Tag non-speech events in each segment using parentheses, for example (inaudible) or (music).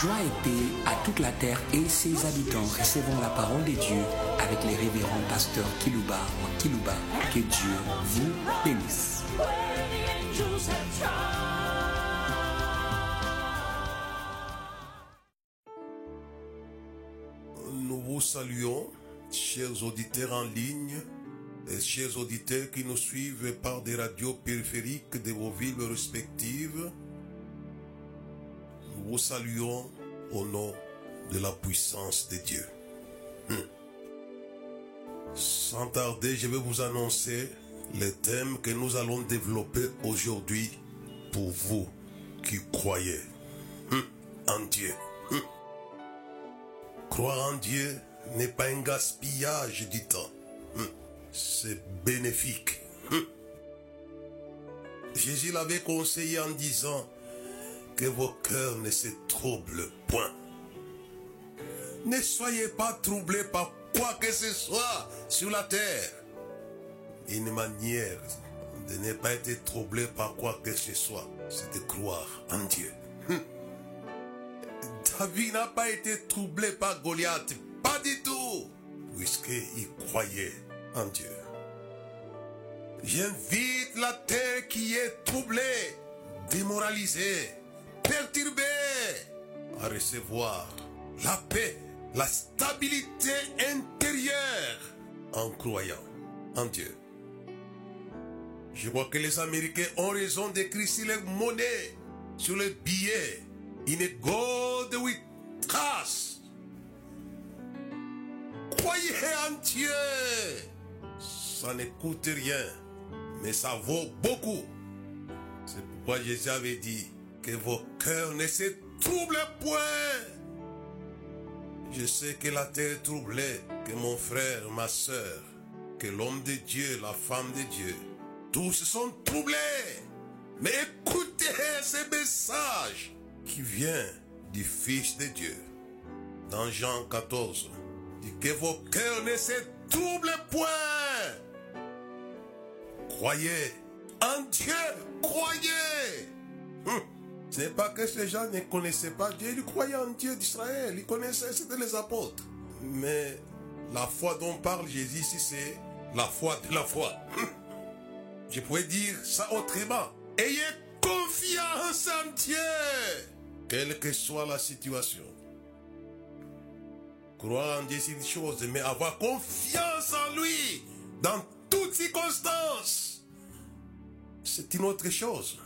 Joie et paix à toute la terre et ses habitants. Recevons la parole de Dieu avec les révérends pasteurs Kilouba ou Kilouba. Que Dieu vous bénisse. Nous vous saluons, chers auditeurs en ligne et chers auditeurs qui nous suivent par des radios périphériques de vos villes respectives. Nous vous saluons au nom de la puissance de Dieu. Hum. Sans tarder, je vais vous annoncer les thèmes que nous allons développer aujourd'hui pour vous qui croyez hum, en Dieu. Hum. Croire en Dieu n'est pas un gaspillage du temps. C'est bénéfique. Jésus l'avait conseillé en disant que vos cœurs ne se troublent point. Ne soyez pas troublés par quoi que ce soit sur la terre. Une manière de ne pas être troublé par quoi que ce soit, c'est de croire en Dieu. Hum. David n'a pas été troublé par Goliath, pas du tout, puisqu'il croyait en Dieu. J'invite la terre qui est troublée, démoralisée, à recevoir la paix, la stabilité intérieure en croyant en Dieu. Je vois que les Américains ont raison d'écrire sur les monnaies, sur les billets, in a God with trust. Croyez en Dieu. Ça ne coûte rien, mais ça vaut beaucoup. C'est pourquoi Jésus avait dit que vos cœurs ne se troublent point. Je sais que la terre est troublée, que mon frère, ma soeur, que l'homme de Dieu, la femme de Dieu, tous sont troublés. Mais écoutez ce message qui vient du Fils de Dieu. Dans Jean 14, dit que vos cœurs ne se troublent point. Croyez en Dieu, croyez. Hum. Ce n'est pas que ces gens ne connaissaient pas Dieu, ils croyaient en Dieu d'Israël, ils connaissaient, c'était les apôtres. Mais la foi dont parle Jésus ici, c'est la foi de la foi. (laughs) Je pourrais dire ça autrement. Ayez confiance en Dieu, quelle que soit la situation. Croire en Dieu, c'est une chose, mais avoir confiance en lui dans toutes circonstances, c'est une autre chose.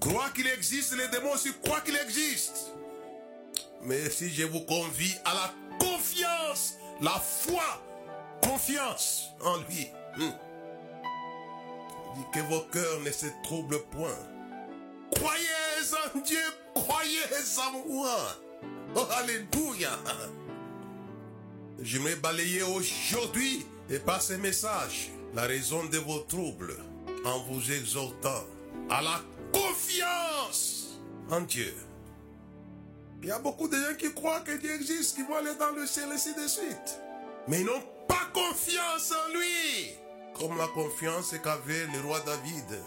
Croire qu'il existe, les démons aussi croient qu'il existe. Mais si je vous convie à la confiance, la foi, confiance en lui. Hmm. Dit que vos cœurs ne se troublent point. Croyez en Dieu, croyez en moi. Oh, alléluia. Je vais balayer aujourd'hui et par ce message la raison de vos troubles en vous exhortant à la en Dieu. Il y a beaucoup de gens qui croient que Dieu existe, qui vont aller dans le ciel ainsi de suite. Mais ils n'ont pas confiance en lui. Comme la confiance qu'avait le roi David.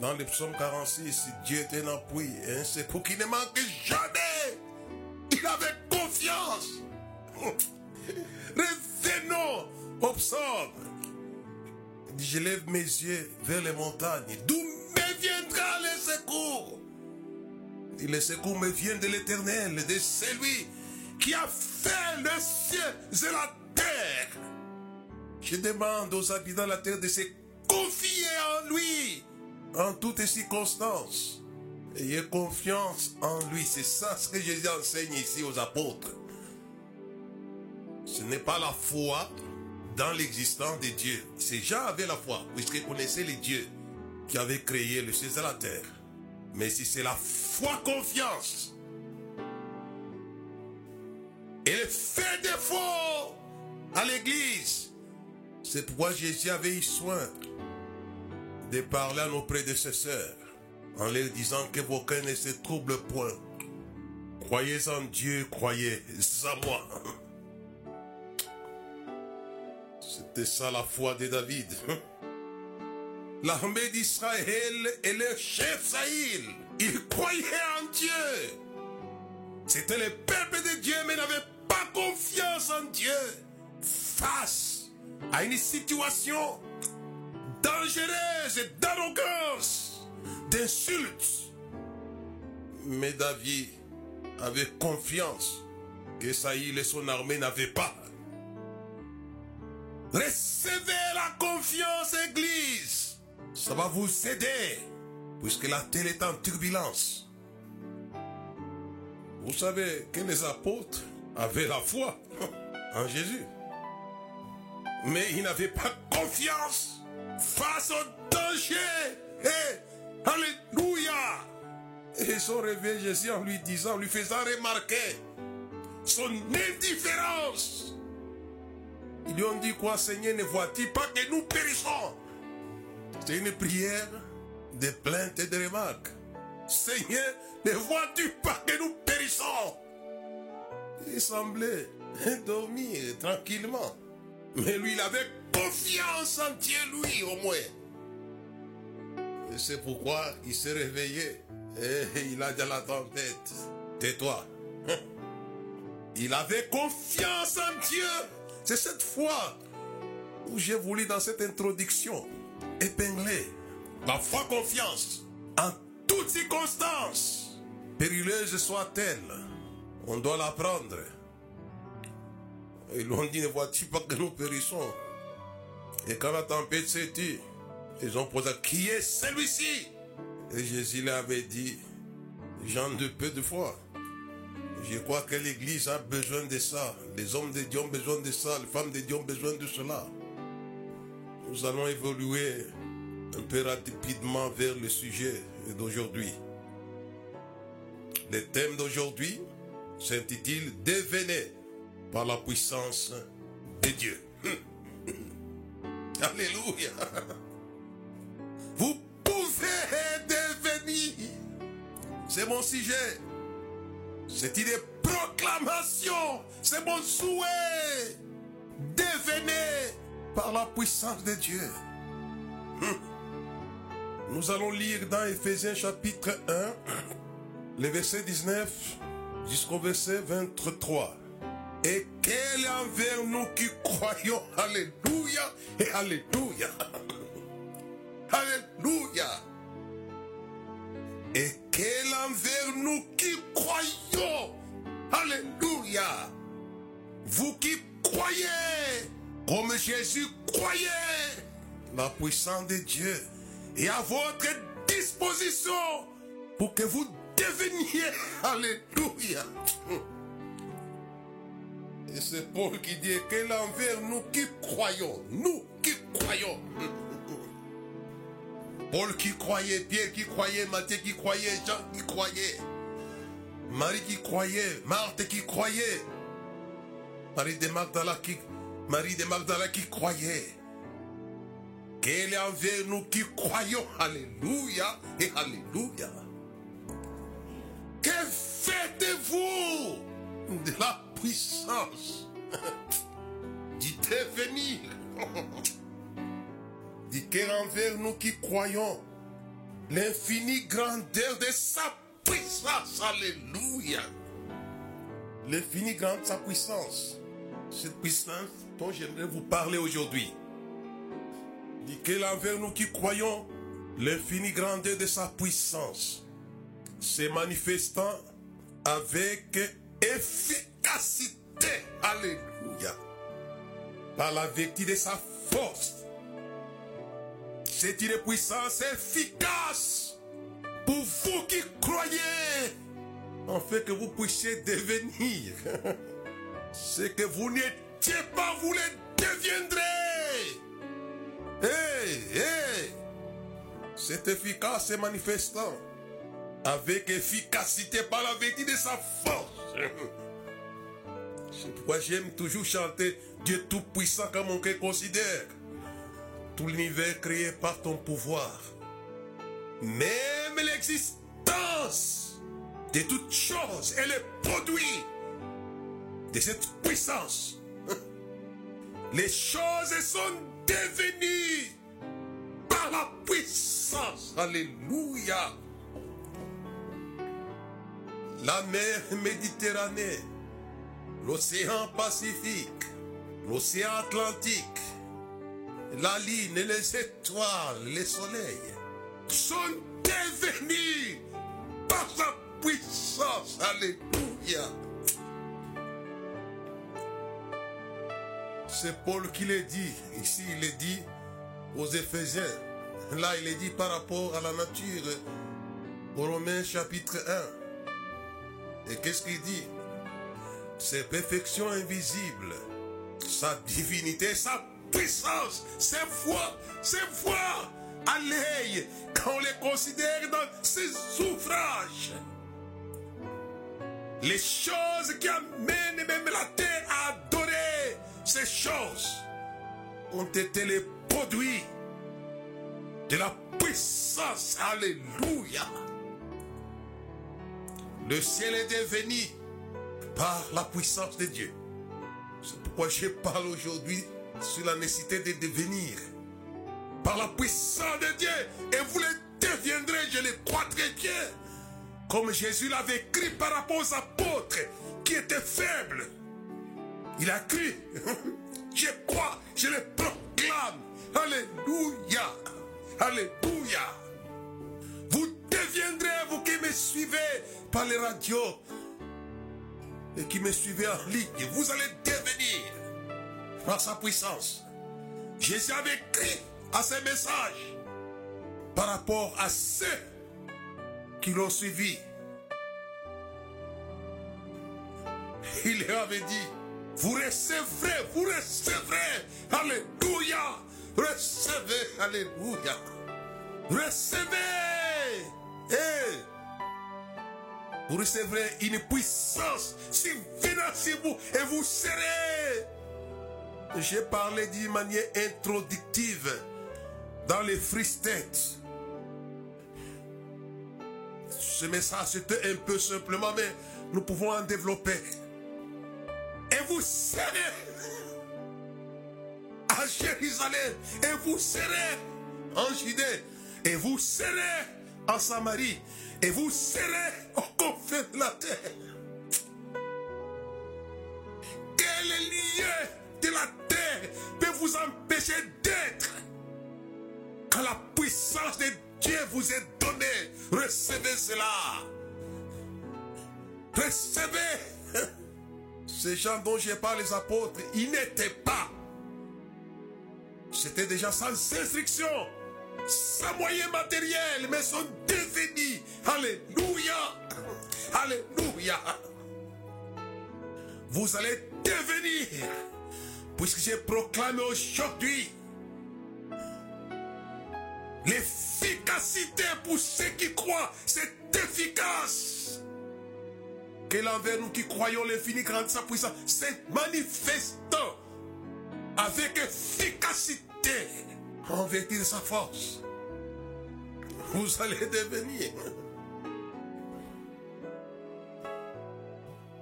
Dans le psaume 46, Dieu est un appui et un secours qui ne manque jamais. Il avait confiance. (laughs) Revenons au psaume. Je lève mes yeux vers les montagnes. D'où viendra le secours dit, Le secours me vient de l'éternel, de celui qui a fait le ciel et la terre. Je demande aux habitants de la terre de se confier en lui en toutes circonstances. Ayez confiance en lui. C'est ça ce que Jésus enseigne ici aux apôtres. Ce n'est pas la foi dans l'existence de Dieu. Ces gens avaient la foi, puisqu'ils connaissaient les dieux qui avaient créé le ciel et la terre. Mais si c'est la foi confiance, elle fait défaut à l'église. C'est pourquoi Jésus avait eu soin de parler à nos prédécesseurs en leur disant que vos cœurs ne se troublent point. Croyez en Dieu, croyez en moi. C'était ça la foi de David. L'armée d'Israël et le chef Saïl, ils croyaient en Dieu. C'était le peuple de Dieu, mais n'avait pas confiance en Dieu face à une situation dangereuse d'arrogance, d'insultes. Mais David avait confiance que Saïl et son armée n'avaient pas. Recevez la confiance, Église. Ça va vous aider, puisque la terre est en turbulence. Vous savez que les apôtres avaient la foi (laughs) en Jésus. Mais ils n'avaient pas confiance face au danger. Et, alléluia. Et ils sont réveillés Jésus en lui disant, en lui faisant remarquer son indifférence. Ils lui ont dit quoi, Seigneur, ne vois-tu pas que nous périssons? C'est une prière de plainte et de remarques. Seigneur, ne vois-tu pas que nous périssons? Il semblait dormir tranquillement. Mais lui, il avait confiance en Dieu, lui, au moins. C'est pourquoi il s'est réveillé. Et il a dit à la tempête, tais-toi. Il avait confiance en Dieu. C'est cette foi où j'ai voulu dans cette introduction épingler la foi confiance en toutes circonstances, périlleuse soit-elle, on doit l'apprendre. Ils l'ont dit, ne vois-tu pas que nous périssons? Et quand la tempête s'est tue, ils ont posé, qui est celui-ci? Et Jésus leur avait dit, gens de peu de foi. Je crois que l'Église a besoin de ça. Les hommes de Dieu ont besoin de ça. Les femmes de Dieu ont besoin de cela. Nous allons évoluer un peu rapidement vers le sujet d'aujourd'hui. Le thème d'aujourd'hui s'intitule Devenez par la puissance de Dieu. (laughs) Alléluia. (laughs) Vous pouvez devenir. C'est mon sujet. C'est une proclamation. C'est mon souhait. Par la puissance de Dieu. Nous allons lire dans Ephésiens chapitre 1, le verset 19 jusqu'au verset 23. Et quel envers nous qui croyons, Alléluia et Alléluia. Alléluia. Et quel envers nous qui croyons, Alléluia. Vous qui croyez, comme Jésus croyait, la puissance de Dieu est à votre disposition pour que vous deveniez, (laughs) Alléluia. Et c'est Paul qui dit que l'envers nous qui croyons, nous qui croyons. (laughs) Paul qui croyait, Pierre qui croyait, Matthieu qui croyait, Jean qui croyait, Marie qui croyait, Marthe qui croyait, Marie de Magdala qui, Marie de Magdala qui croyait. Quel est envers nous qui croyons, Alléluia et Alléluia. Que faites-vous de la puissance? Du devenir dit qu'elle envers nous qui croyons l'infinie grandeur de sa puissance. Alléluia. L'infinie grandeur de sa puissance. Cette puissance dont j'aimerais vous parler aujourd'hui. Dit qu'elle envers nous qui croyons l'infinie grandeur de sa puissance. Se manifestant avec efficacité. Alléluia. Par la vertu de sa force c'est une puissance efficace pour vous qui croyez, en fait que vous puissiez devenir (laughs) ce que vous n'étiez pas, vous le deviendrez. Hey, hey. C'est efficace et manifestant avec efficacité par la vertu de sa force. C'est pourquoi j'aime toujours chanter Dieu Tout-Puissant comme mon cœur considère tout l'univers créé par ton pouvoir. Même l'existence de toutes choses est le produit de cette puissance. Les choses sont devenues par la puissance. Alléluia. la mer Méditerranée, l'océan Pacifique, l'océan Atlantique, la lune, les étoiles, les soleils sont devenus par sa puissance. Alléluia. C'est Paul qui le dit. Ici, il est dit aux Éphésiens. Là, il est dit par rapport à la nature. Au Romains chapitre 1. Et qu'est-ce qu'il dit? Ses perfections invisibles, sa divinité, sa puissance, ses voix, ses voix à l'œil, quand on les considère dans ses ouvrages. Les choses qui amènent même la terre à adorer ces choses ont été les produits de la puissance. Alléluia. Le ciel est devenu par la puissance de Dieu. C'est pourquoi je parle aujourd'hui sur la nécessité de devenir par la puissance de Dieu. Et vous le deviendrez, je le crois très bien. Comme Jésus l'avait écrit par rapport aux apôtres qui étaient faibles. Il a cru. (laughs) Je crois, je le proclame. Alléluia. Alléluia. Vous deviendrez, vous qui me suivez par les radios et qui me suivez en ligne, vous allez devenir par sa puissance. Jésus avait écrit à ces messages par rapport à ceux qui l'ont suivi. Il leur avait dit, vous recevrez, vous recevrez, alléluia, recevez, alléluia, recevez, et vous recevrez une puissance venant sur vous et vous serez. J'ai parlé d'une manière introductive dans les free states. Ce message c'était un peu simplement, mais nous pouvons en développer. Vous serez à Jérusalem, et vous serez en Judée, et vous serez en Samarie, et vous serez au confins de la terre. Quel lieu de la terre peut vous empêcher d'être? Quand la puissance de Dieu vous est donnée, recevez cela. Recevez. Ces gens dont j'ai parlé, les apôtres, ils n'étaient pas. C'était déjà sans instruction, sans moyens matériels, mais sont devenus. Alléluia. Alléluia. Vous allez devenir, puisque j'ai proclamé aujourd'hui, L'efficacité pour ceux qui croient, c'est efficace. Que l'envers nous qui croyons l'infini grande sa puissance, c'est manifestant avec efficacité en de sa force. Vous allez devenir.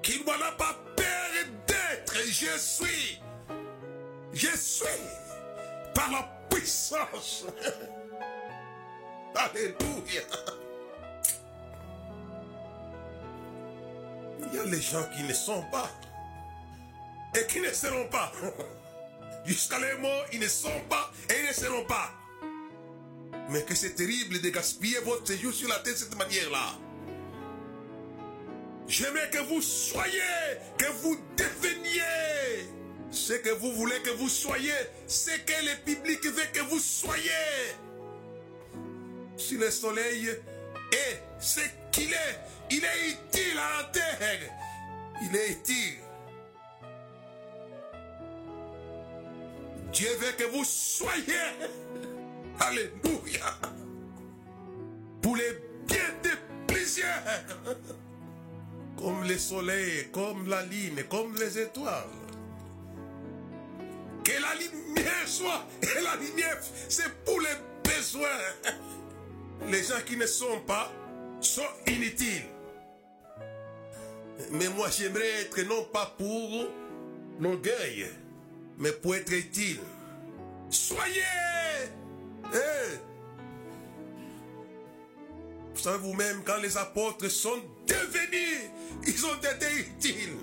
Qu'il n'en a pas peur d'être. Je suis. Je suis. Par la puissance. Alléluia. Il y a les gens qui ne sont pas et qui ne seront pas. (laughs) Jusqu'à les morts, ils ne sont pas et ils ne seront pas. Mais que c'est terrible de gaspiller votre séjour sur la terre de cette manière-là. J'aimerais que vous soyez, que vous deveniez ce que vous voulez que vous soyez, ce que le public veut que vous soyez si le soleil est ce qu'il est. Il est utile à la terre. Il est utile. Dieu veut que vous soyez. Alléluia. Pour les biens de plusieurs. Comme le soleil, comme la lune, comme les étoiles. Que la lumière soit. Et la lumière, c'est pour les besoins les gens qui ne sont pas sont inutiles. Mais moi, j'aimerais être non pas pour l'orgueil, mais pour être utile. Soyez! Eh, savez vous-même, quand les apôtres sont devenus, ils ont été utiles.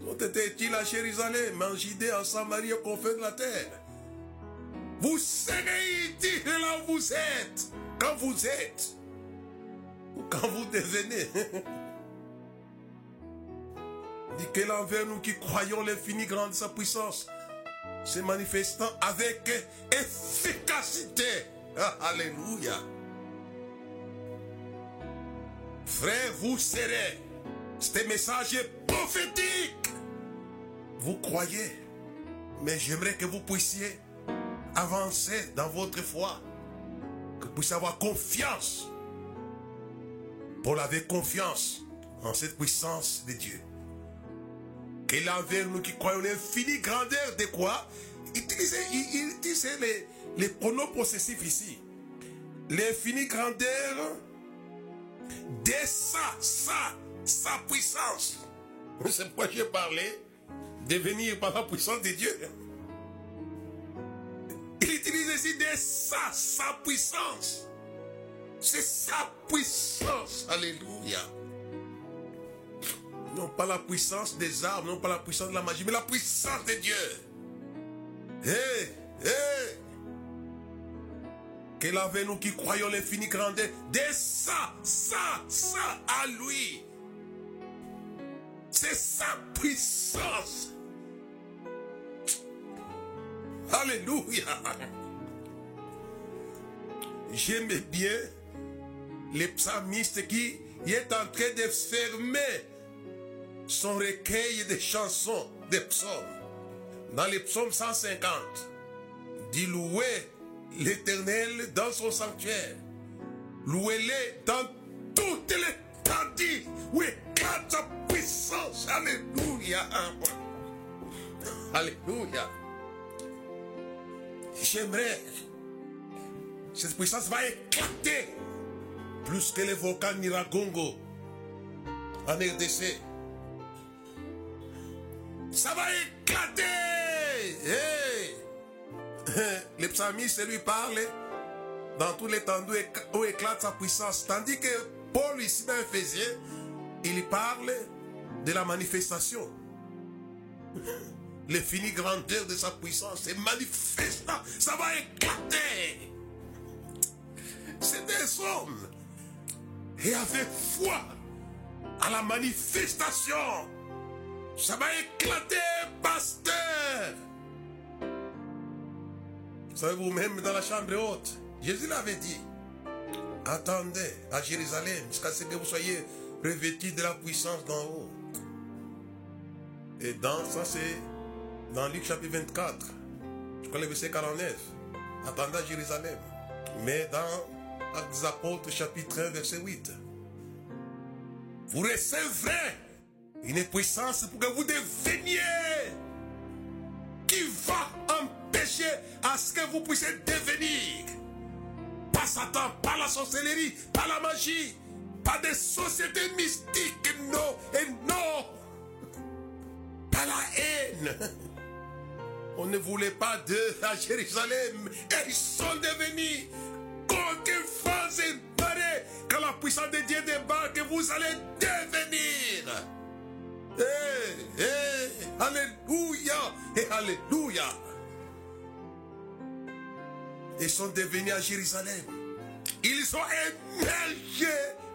Ils ont été utiles à Jérusalem, en Judée, en Samarie, au confins de la terre. Vous serez utiles là où vous êtes, quand vous êtes, ou quand vous devenez. (laughs) dit que l'envers nous qui croyons l'infini grand de sa puissance, se manifestant avec efficacité. Ah, alléluia. Frère, vous serez. C'est un message prophétique. Vous croyez, mais j'aimerais que vous puissiez avancer dans votre foi. Que vous puissiez avoir confiance. Paul avait confiance en cette puissance de Dieu. Et l'envers nous qui croyons l'infinie grandeur de quoi? Il, disait les, les pronoms possessifs ici. L'infinie grandeur de sa, sa, sa puissance. C'est pourquoi j'ai parlé? De venir par la puissance de Dieu. Il utilise ici de sa, sa puissance. C'est sa puissance. Alléluia. Non pas la puissance des armes, non pas la puissance de la magie, mais la puissance de Dieu. Hé, hé. Qu'elle avait nous qui croyons l'infini grandeur de ça, ça, ça à lui. C'est sa puissance. Alléluia. J'aime bien les psalmistes qui est en train de fermer son recueil de chansons, des psaumes. Dans les psaumes 150, dit louer l'éternel dans son sanctuaire. Louez-le dans toutes les tendis où éclate sa puissance. Alléluia. Alléluia. J'aimerais. Cette puissance va éclater plus que les volcans Niragongo en RDC. Ça va éclater. Hey. (laughs) Le psalmiste lui parle dans tous les temps où éclate sa puissance. Tandis que Paul, ici dans Ephésiens, il parle de la manifestation. (laughs) L'infinie grandeur de sa puissance est manifestant. Ça va éclater. C'est des hommes. Et avec foi à la manifestation ça va éclater, pasteur. Vous savez, vous-même dans la chambre haute, Jésus l'avait dit. Attendez à Jérusalem jusqu'à ce que vous soyez revêtis de la puissance d'en haut. Et dans ça, c'est dans Luc chapitre 24, je crois le verset 49. Attendez à Jérusalem. Mais dans Actes Apôtres chapitre 1, verset 8. Vous recevrez une puissance pour que vous deveniez qui va empêcher à ce que vous puissiez devenir. Pas Satan, pas la sorcellerie, pas la magie, pas des sociétés mystiques, non, et non, pas la haine. On ne voulait pas d'eux à Jérusalem et ils sont devenus vents et marées. Quand la puissance de Dieu débarque, vous allez devenir. Hey, hey, alléluia et alléluia. Ils sont devenus à Jérusalem. Ils sont émergés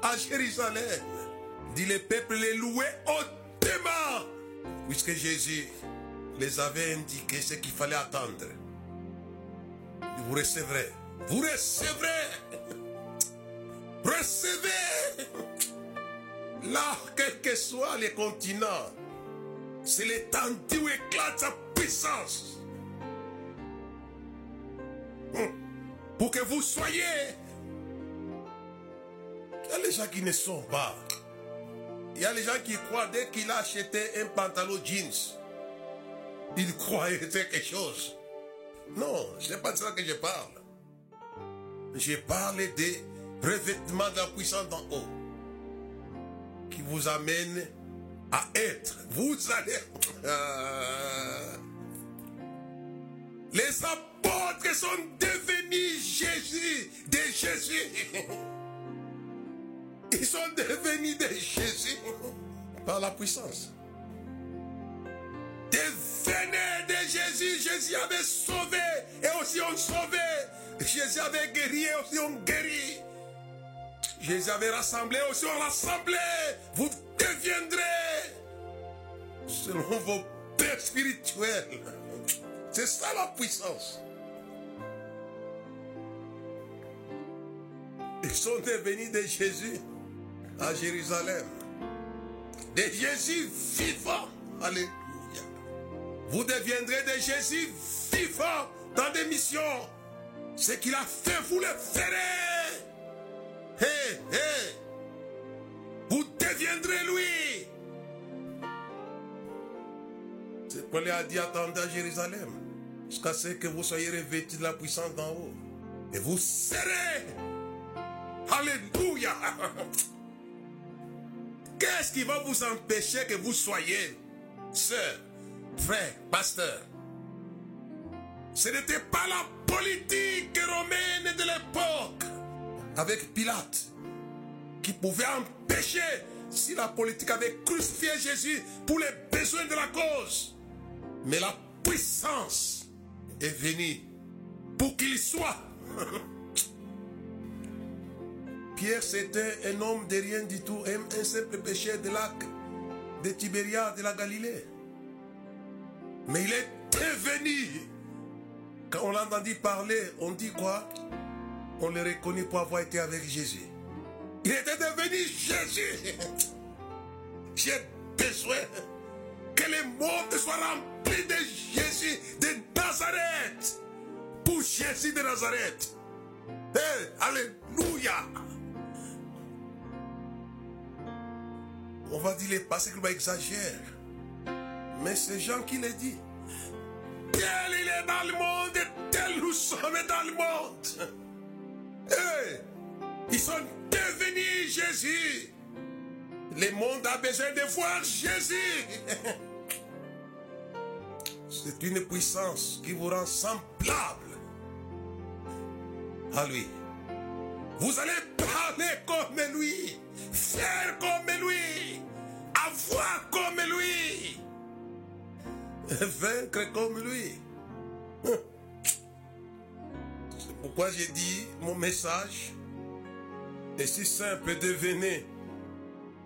à Jérusalem. Dit le peuple les louait hautement. Puisque Jésus les avait indiqué ce qu'il fallait attendre. Vous recevrez. Vous recevrez. Recevez. Là, quels que soient les continents, c'est l'étendue où éclate sa puissance. Pour que vous soyez. Il y a les gens qui ne sont pas. Il y a les gens qui croient dès qu'il a acheté un pantalon jeans, il croit quelque chose. Non, ce n'est pas de ça que je parle. Je parle des revêtements de la puissance d'en haut vous amène à être. Vous allez. les apôtres sont devenus Jésus, de Jésus. sont devenus des Jésus par la puissance. Devenez de Jésus. Jésus avait sauvé et aussi on sauvé. Jésus avait guéri et aussi on guérit. Jésus avait rassemblé aussi on rassemblé. Vous deviendrez selon vos pères spirituels. C'est ça la puissance. Ils sont devenus de Jésus à Jérusalem. De Jésus vivant. Alléluia. Vous deviendrez de Jésus vivant dans des missions. Ce qu'il a fait, vous le ferez. Hé, hé. Vous deviendrez lui. C'est a dit attendez à Jérusalem. Jusqu'à ce que vous soyez revêtus de la puissance d'en haut. Et vous serez. Alléluia. Qu'est-ce qui va vous empêcher que vous soyez sœur, frère, pasteur? Ce n'était pas la politique romaine de l'époque avec Pilate qui pouvait empêcher si la politique avait crucifié Jésus pour les besoins de la cause. Mais la puissance est venue pour qu'il soit. (laughs) Pierre, c'était un homme de rien du tout, un, simple péché de lac de Tibéria de la Galilée. Mais il est devenu. Quand on l'a entendu parler, on dit quoi? On le reconnaît pour avoir été avec Jésus. Il était devenu Jésus. J'ai besoin que le monde soit rempli de Jésus de Nazareth. Pour Jésus de Nazareth. Alléluia. On va dire les passés qu'il va exagérer. Mais c'est Jean qui le dit. Tel il est dans le monde et tel nous sommes dans le monde. Ils sont devenus Jésus. Le monde a besoin de voir Jésus. (laughs) C'est une puissance qui vous rend semblable à lui. Vous allez parler comme lui, faire comme lui, avoir comme lui, (laughs) vaincre comme lui. Pourquoi j'ai dit mon message est si simple, devenez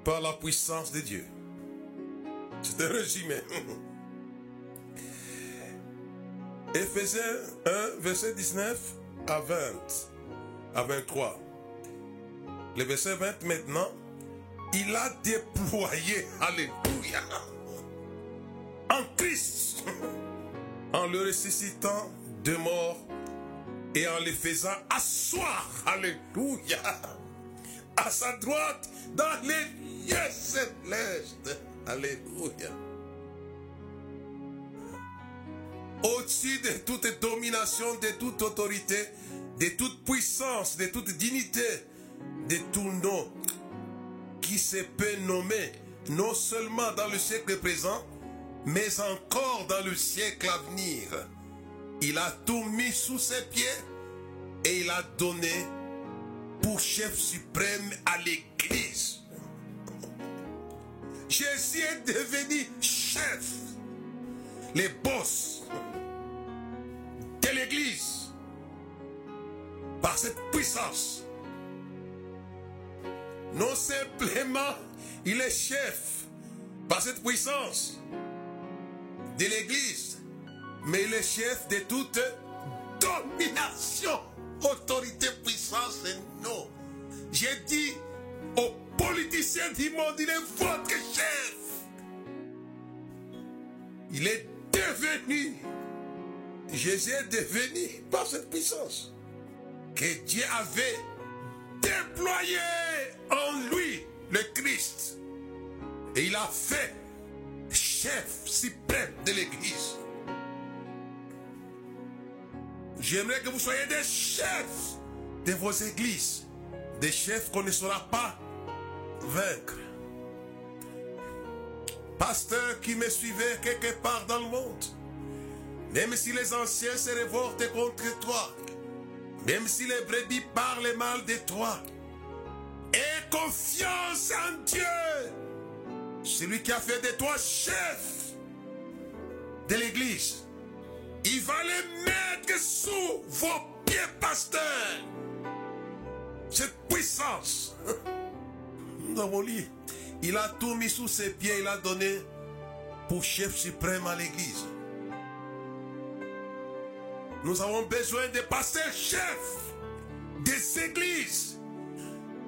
par la puissance de Dieu? C'est un résumé. (laughs) Éphésiens 1, verset 19 à 20, à 23. Le verset 20 maintenant, il a déployé, alléluia, en Christ, en le ressuscitant de mort et en le faisant asseoir, alléluia, à sa droite dans les lieux célestes, alléluia. Au-dessus de toute domination, de toute autorité, de toute puissance, de toute dignité, de tout nom qui se peut nommer non seulement dans le siècle présent, mais encore dans le siècle à venir. Il a tout mis sous ses pieds et il a donné pour chef suprême à l'Église. Jésus est devenu chef, les boss de l'Église par cette puissance. Non simplement, il est chef par cette puissance de l'Église, mais est chef de toute domination, autorité, puissance et non. J'ai dit aux politiciens du monde, il est votre chef. Il est devenu, Jésus est devenu par cette puissance que Dieu avait déployé en lui le Christ. Et il a fait chef suprême de l'Église. J'aimerais que vous soyez des chefs de vos églises. Des chefs qu'on ne saura pas vaincre. Pasteur qui me suivait quelque part dans le monde. Même si les anciens se révoltent contre toi. Même si les brebis parlent mal de toi. Et confiance en Dieu. Celui qui a fait de toi chef de l'église. Il va les mettre sous vos pieds, pasteur. Cette puissance. (laughs) Nous avons lu. Il a tout mis sous ses pieds. Il a donné pour chef suprême à l'église. Nous avons besoin de pasteurs chefs des églises.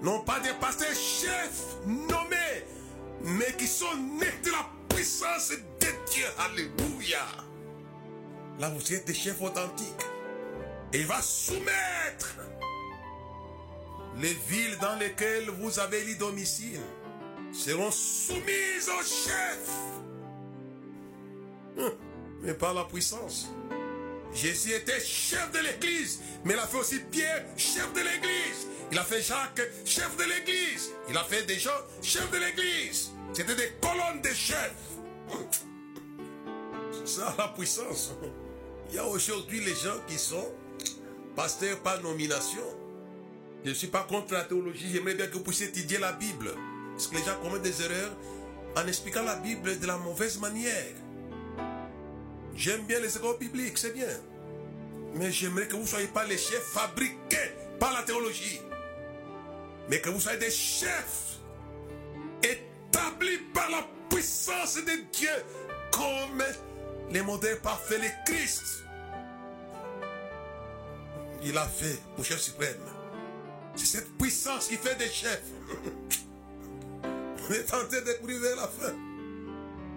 Non pas des pasteurs chefs nommés, mais qui sont nés de la puissance de Dieu. Alléluia. Là, vous êtes des chefs authentiques. Et il va soumettre les villes dans lesquelles vous avez les domiciles seront soumises au chef. Hum, Mais par la puissance. Jésus était chef de l'église, mais il a fait aussi Pierre, chef de l'église. Il a fait Jacques, chef de l'église. Il a fait des gens, chef de l'église. C'était des colonnes de chefs. C'est ça la puissance. Il y a aujourd'hui les gens qui sont pasteurs par nomination. Je ne suis pas contre la théologie, j'aimerais bien que vous puissiez étudier la Bible. Parce que les gens commettent des erreurs en expliquant la Bible de la mauvaise manière. J'aime bien les écoles bibliques, c'est bien. Mais j'aimerais que vous ne soyez pas les chefs fabriqués par la théologie. Mais que vous soyez des chefs établis par la puissance de Dieu comme les modèles parfaits, les Christ. Il a fait pour chef suprême. C'est cette puissance qui fait des chefs. (laughs) On est tenté de vers la fin.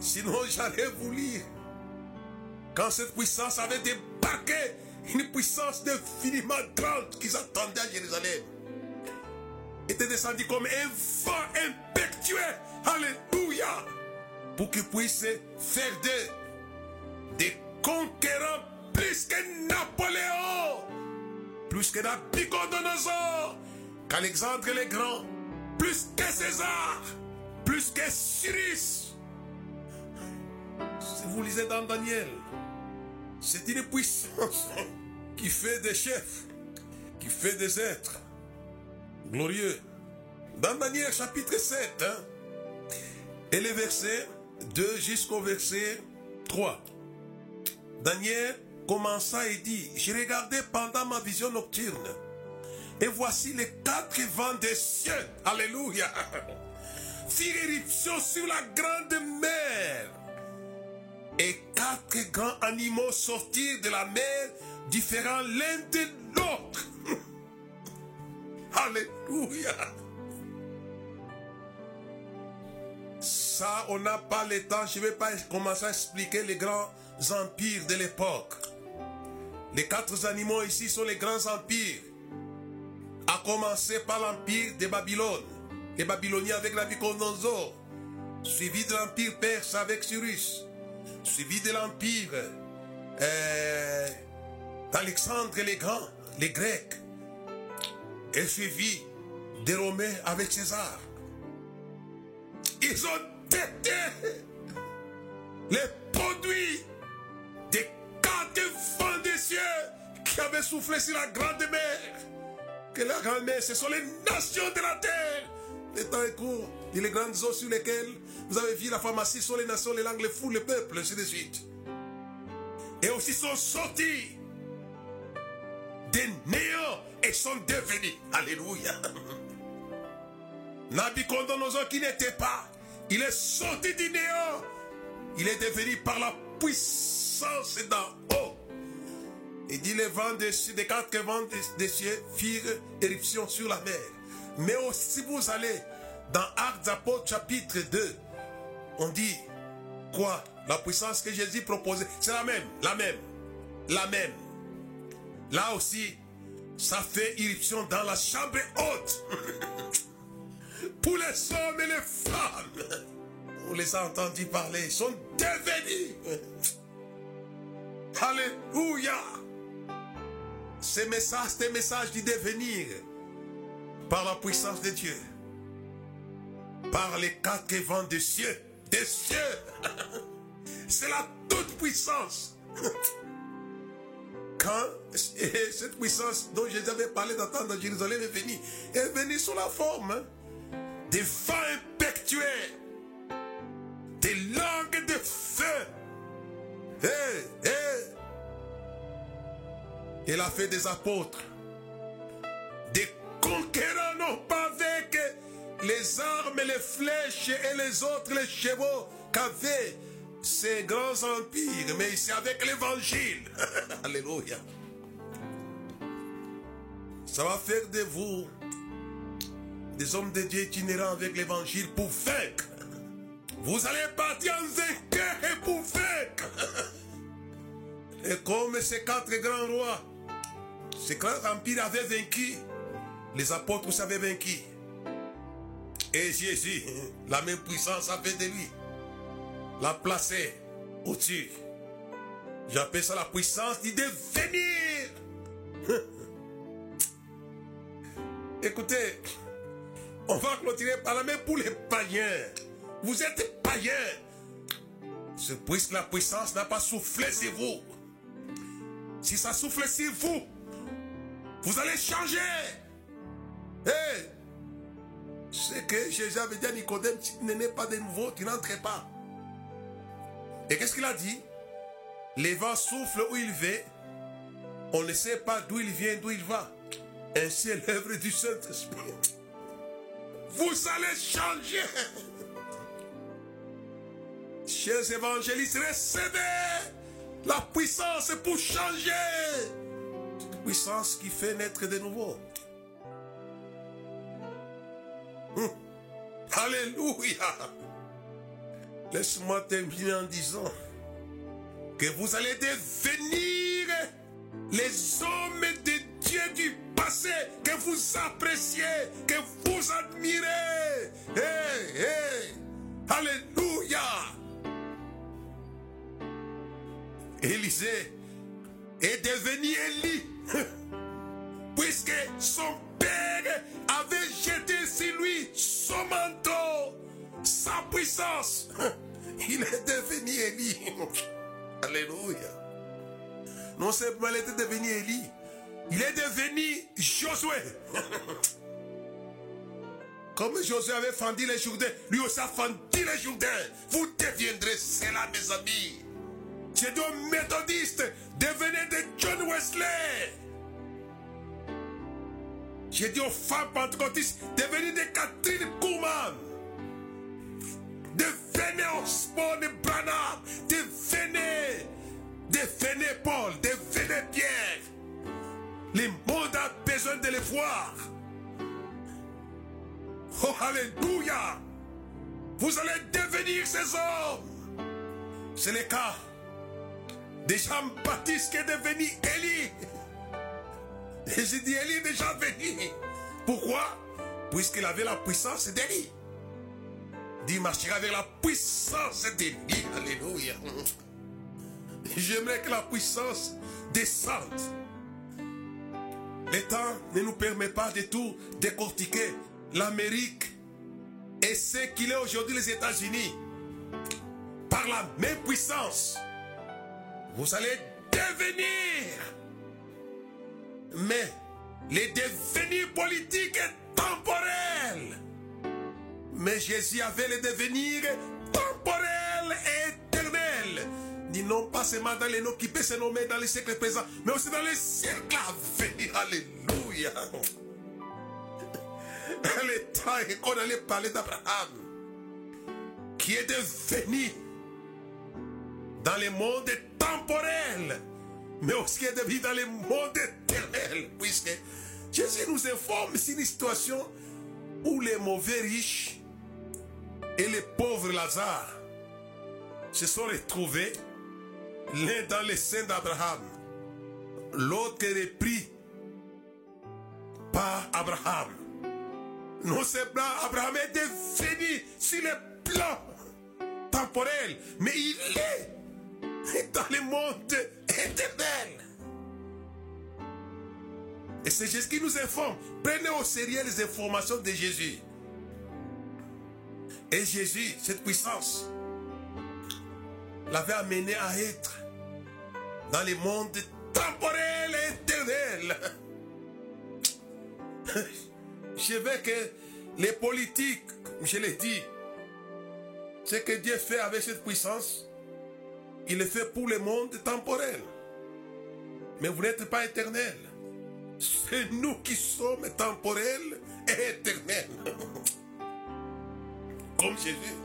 Sinon, j'allais vous lire. Quand cette puissance avait débarqué, une puissance infiniment grande qui s'attendait à Jérusalem, était descendue comme un vent impétueux. Alléluia. Pour qu'il puisse faire des, des conquérants plus que Napoléon, plus que Nabucodonosor, qu'Alexandre le Grand, plus que César, plus que Cyrus. Si vous lisez dans Daniel, c'est une puissance (laughs) qui fait des chefs, qui fait des êtres glorieux. Dans Daniel chapitre 7, hein, et les versets 2 jusqu'au verset 3. Daniel commença et dit, j'ai regardé pendant ma vision nocturne, et voici les quatre vents des cieux, alléluia, (laughs) firent éruption sur la grande mer. Et quatre grands animaux sortirent de la mer, différents l'un de l'autre. (laughs) Alléluia. Ça, on n'a pas le temps. Je ne vais pas commencer à expliquer les grands empires de l'époque. Les quatre animaux ici sont les grands empires. À commencer par l'empire de Babylone. Les Babyloniens avec Nabucodonosor. Suivi de l'empire perse avec Cyrus. Suivi de l'empire euh, d'Alexandre les Grands, les Grecs. Et suivi des Romains avec César. Ils ont été les produits des quatre vents des cieux qui avaient soufflé sur la grande mer. Que la grande mer, ce sont les nations de la terre. Le temps est court. Et les grandes eaux sur lesquelles vous avez vu la pharmacie sont les nations, les langues, les fous, les peuples, ainsi de suite. Et aussi sont sortis des néants et sont devenus. Alléluia. (laughs) Nabucodonosor qui n'était pas, il est sorti du néant. Il est devenu par la puissance d'en haut. Il dit les vents des, quatre vents des, cieux firent éruption sur la mer. Mais aussi vous allez dans Actes d'Apôtres chapitre 2, on dit quoi? La puissance que Jésus proposait, c'est la même, la même, la même. Là aussi, ça fait irruption dans la chambre haute. (laughs) Pour les hommes et les femmes. On les a entendus parler, ils sont devenus. Alléluia. Ces messages, ces messages du devenir par la puissance de Dieu. Par les quatre vents des cieux. Des cieux. (laughs) C'est la toute puissance. (laughs) Quand (laughs) cette puissance dont Jésus avait parlé d'attendre dans Jérusalem est venue, est venue sous la forme des vents impectueux, Hé, hé. Il a fait des apôtres, des conquérants, non pas avec les armes, les flèches et les autres, les chevaux qu'avaient ces grands empires, mais c'est avec l'évangile. (laughs) Alléluia. Ça va faire de vous des hommes de Dieu itinérants avec l'évangile pour vaincre. Vous allez partir en vainqueur et pour vaincre. Et comme ces quatre grands rois, ces grands empires avaient vaincu, les apôtres s'avaient vaincu. Et Jésus, la même puissance a fait de lui, l'a placé au-dessus. J'appelle ça la puissance du devenir. (laughs) Écoutez, on va clôturer par la main pour les païens. Vous êtes païens. C'est puisque la puissance n'a pas soufflé sur vous. Si ça souffle sur vous, vous allez changer. Hey, c'est que Jésus avait dit à Nicodème, tu n'es pas de nouveau, tu n'entres pas. Et qu'est-ce qu'il a dit? Les vents soufflent où il va. On ne sait pas d'où il vient, d'où il va. Ainsi est l'œuvre du Saint-Esprit. Vous allez changer. Chers évangélistes, recevez la puissance pour changer. Cette puissance qui fait naître de nouveau. Hum. Alléluia. Laisse-moi terminer en disant que vous allez devenir les hommes de Dieu du passé que vous appréciez, que vous admirez. Alléluia. Élisée est devenu Élie, (laughs) puisque son père avait jeté sur lui son manteau, sa puissance. (laughs) Il est devenu Élie. (laughs) Alléluia. Non seulement il était devenu Élie, il est devenu Josué. Comme Josué avait fendu les Jourdains, lui aussi a fendu les Jourdains. Vous deviendrez cela, mes amis. Aux méthodistes, devenez de John Wesley. J'ai dit aux femmes pentecôtistes, devenez de Catherine Kuhlman. Devenez Osborne de Branham. Devenez, devenez Paul, devenez Pierre. Le monde a besoin de les voir. Oh, Alléluia. Vous allez devenir ces hommes. C'est le cas de Jean-Baptiste qui est devenu Élie. Et j'ai dit, Élie est déjà venu. Pourquoi? Puisqu'il avait la puissance d'Élie. Dit, marchera avec la puissance d'Élie. Alléluia. J'aimerais que la puissance descende. Le temps ne nous permet pas de tout décortiquer. L'Amérique et ce qu'il est aujourd'hui les États-Unis. Par la même puissance, vous allez devenir. Mais le devenir politique est temporel. Mais Jésus avait le devenir temporel et éternel. Dit non pas seulement dans les noms qui peuvent se nommer dans les siècles présents, mais aussi dans les siècles à venir. Alléluia. (laughs) Le temps qu'on allait parler d'Abraham, qui est devenu dans le monde temporel, mais aussi est devenu dans le monde éternel, puisque Jésus nous informe sur une situation où les mauvais riches et les pauvres Lazare se sont retrouvés l'un dans les seins d'Abraham, l'autre repris par Abraham. Non seulement Abraham est devenu sur le plan temporel, mais il est dans le monde éternel. Et c'est Jésus qui nous informe. Prenez au sérieux les informations de Jésus. Et Jésus, cette puissance, l'avait amené à être dans le monde temporel et éternel. Je veux que les politiques, je l'ai dit, ce que Dieu fait avec cette puissance, il le fait pour le monde temporel. Mais vous n'êtes pas éternel. C'est nous qui sommes temporels et éternels. (laughs) Comme Jésus.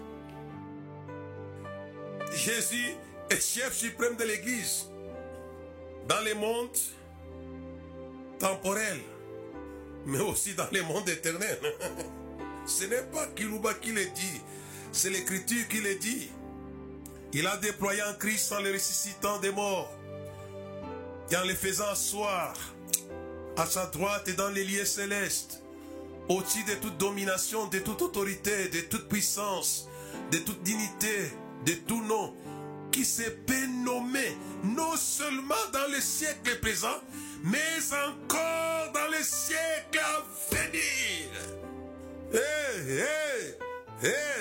Jésus est chef suprême de l'Église dans les mondes temporels, mais aussi dans les mondes éternels. (laughs) Ce n'est pas Kilouba qui le dit, c'est l'Écriture qui le dit. Il a déployé en Christ en le ressuscitant des morts et en le faisant asseoir à sa droite et dans les lieux célestes, au-dessus de toute domination, de toute autorité, de toute puissance, de toute dignité, de tout nom, qui se peut nommer non seulement dans le siècle présent, mais encore dans le siècle à venir. Hé, hé, hé,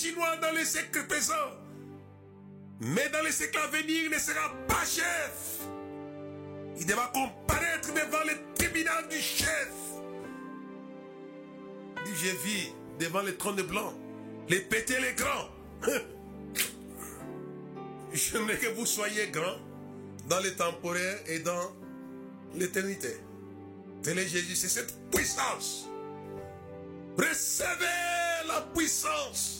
Chinois dans le siècle présent. Mais dans le siècle à venir, il ne sera pas chef. Il devra comparaître devant le tribunal du chef. J'ai vu devant le trône blanc, les péter les grands. (laughs) J'aimerais que vous soyez grands dans le temporaire et dans l'éternité. Tel est Jésus, c'est cette puissance. Recevez la puissance.